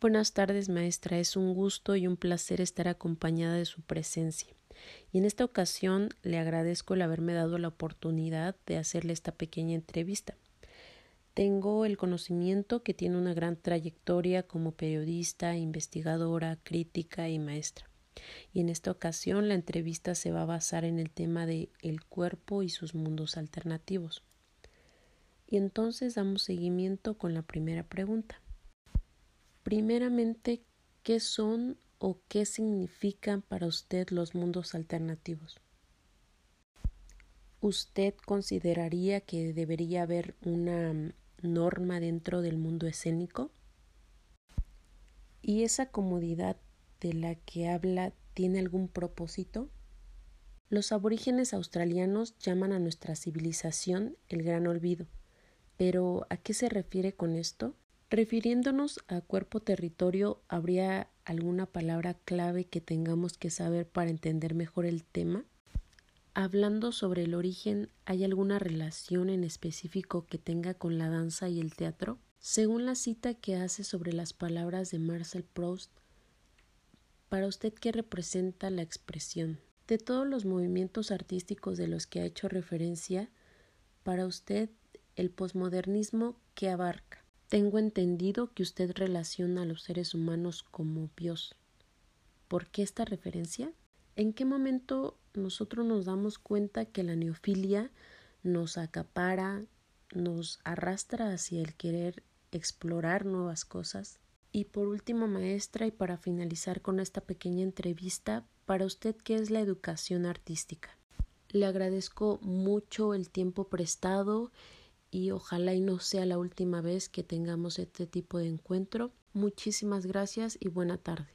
Buenas tardes, maestra. Es un gusto y un placer estar acompañada de su presencia. Y en esta ocasión le agradezco el haberme dado la oportunidad de hacerle esta pequeña entrevista. Tengo el conocimiento que tiene una gran trayectoria como periodista, investigadora, crítica y maestra. Y en esta ocasión la entrevista se va a basar en el tema de el cuerpo y sus mundos alternativos. Y entonces damos seguimiento con la primera pregunta. Primeramente, ¿qué son o qué significan para usted los mundos alternativos? ¿Usted consideraría que debería haber una norma dentro del mundo escénico? ¿Y esa comodidad de la que habla tiene algún propósito? Los aborígenes australianos llaman a nuestra civilización el gran olvido. Pero ¿a qué se refiere con esto? Refiriéndonos a cuerpo territorio, ¿habría alguna palabra clave que tengamos que saber para entender mejor el tema? Hablando sobre el origen, ¿hay alguna relación en específico que tenga con la danza y el teatro? Según la cita que hace sobre las palabras de Marcel Proust, para usted, ¿qué representa la expresión? De todos los movimientos artísticos de los que ha hecho referencia, para usted, el posmodernismo, ¿qué abarca? Tengo entendido que usted relaciona a los seres humanos como Dios. ¿Por qué esta referencia? ¿En qué momento nosotros nos damos cuenta que la neofilia nos acapara, nos arrastra hacia el querer explorar nuevas cosas? Y por último, maestra, y para finalizar con esta pequeña entrevista, para usted, ¿qué es la educación artística? Le agradezco mucho el tiempo prestado y ojalá y no sea la última vez que tengamos este tipo de encuentro. Muchísimas gracias y buena tarde.